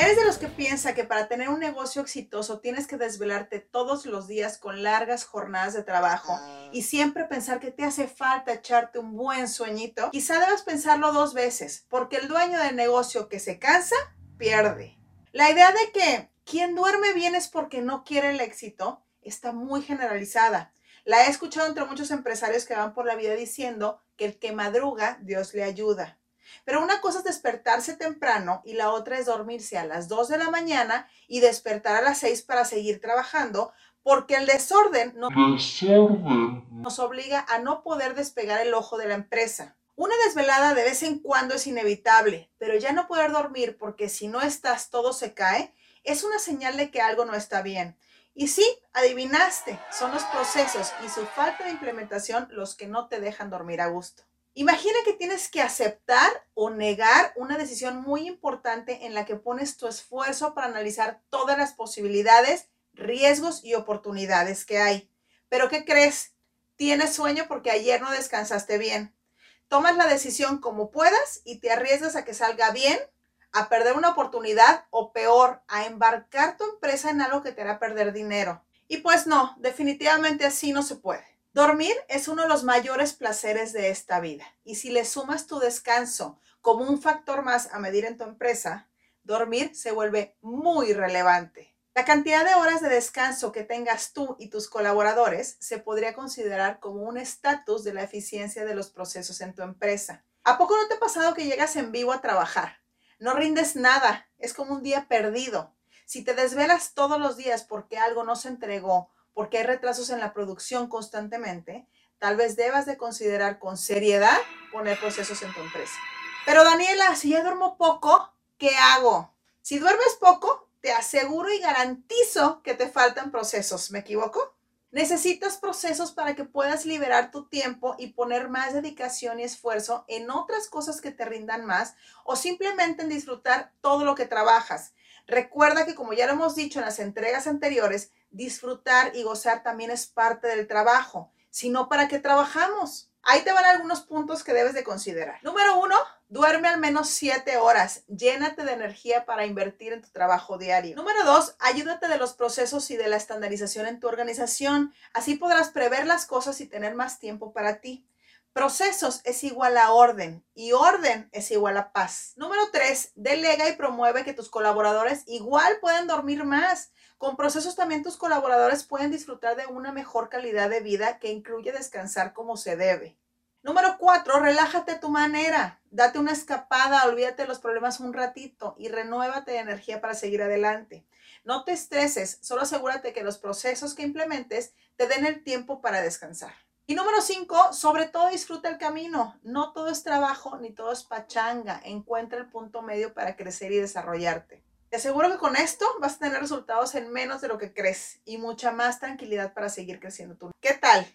¿Eres de los que piensa que para tener un negocio exitoso tienes que desvelarte todos los días con largas jornadas de trabajo ah. y siempre pensar que te hace falta echarte un buen sueñito? Quizá debas pensarlo dos veces, porque el dueño del negocio que se cansa, pierde. La idea de que quien duerme bien es porque no quiere el éxito está muy generalizada. La he escuchado entre muchos empresarios que van por la vida diciendo que el que madruga, Dios le ayuda. Pero una cosa es despertarse temprano y la otra es dormirse a las 2 de la mañana y despertar a las 6 para seguir trabajando, porque el desorden, nos obliga a no poder despegar el ojo de la empresa. Una desvelada de vez en cuando es inevitable, pero ya no poder dormir porque si no estás todo se cae, es una señal de que algo no está bien. Y sí, adivinaste, son los procesos y su falta de implementación los que no te dejan dormir a gusto. Imagina que tienes que aceptar o negar una decisión muy importante en la que pones tu esfuerzo para analizar todas las posibilidades, riesgos y oportunidades que hay. Pero ¿qué crees? Tienes sueño porque ayer no descansaste bien. Tomas la decisión como puedas y te arriesgas a que salga bien, a perder una oportunidad o peor, a embarcar tu empresa en algo que te hará perder dinero. Y pues no, definitivamente así no se puede. Dormir es uno de los mayores placeres de esta vida y si le sumas tu descanso como un factor más a medir en tu empresa, dormir se vuelve muy relevante. La cantidad de horas de descanso que tengas tú y tus colaboradores se podría considerar como un estatus de la eficiencia de los procesos en tu empresa. ¿A poco no te ha pasado que llegas en vivo a trabajar? No rindes nada, es como un día perdido. Si te desvelas todos los días porque algo no se entregó porque hay retrasos en la producción constantemente, tal vez debas de considerar con seriedad poner procesos en tu empresa. Pero Daniela, si ya duermo poco, ¿qué hago? Si duermes poco, te aseguro y garantizo que te faltan procesos. ¿Me equivoco? Necesitas procesos para que puedas liberar tu tiempo y poner más dedicación y esfuerzo en otras cosas que te rindan más o simplemente en disfrutar todo lo que trabajas. Recuerda que como ya lo hemos dicho en las entregas anteriores, disfrutar y gozar también es parte del trabajo, sino para qué trabajamos. Ahí te van algunos puntos que debes de considerar. Número uno, duerme al menos siete horas. Llénate de energía para invertir en tu trabajo diario. Número dos, ayúdate de los procesos y de la estandarización en tu organización. Así podrás prever las cosas y tener más tiempo para ti. Procesos es igual a orden y orden es igual a paz. Número tres, delega y promueve que tus colaboradores igual pueden dormir más. Con procesos también tus colaboradores pueden disfrutar de una mejor calidad de vida que incluye descansar como se debe. Número cuatro, relájate a tu manera. Date una escapada, olvídate de los problemas un ratito y renuévate de energía para seguir adelante. No te estreses, solo asegúrate que los procesos que implementes te den el tiempo para descansar. Y número cinco, sobre todo disfruta el camino. No todo es trabajo ni todo es pachanga. Encuentra el punto medio para crecer y desarrollarte. Te aseguro que con esto vas a tener resultados en menos de lo que crees y mucha más tranquilidad para seguir creciendo tú. ¿Qué tal?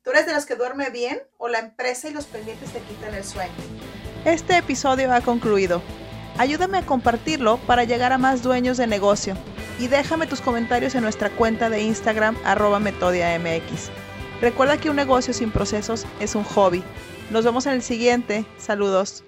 ¿Tú eres de los que duerme bien o la empresa y los pendientes te quitan el sueño? Este episodio ha concluido. Ayúdame a compartirlo para llegar a más dueños de negocio y déjame tus comentarios en nuestra cuenta de Instagram arroba metodiamx. Recuerda que un negocio sin procesos es un hobby. Nos vemos en el siguiente. Saludos.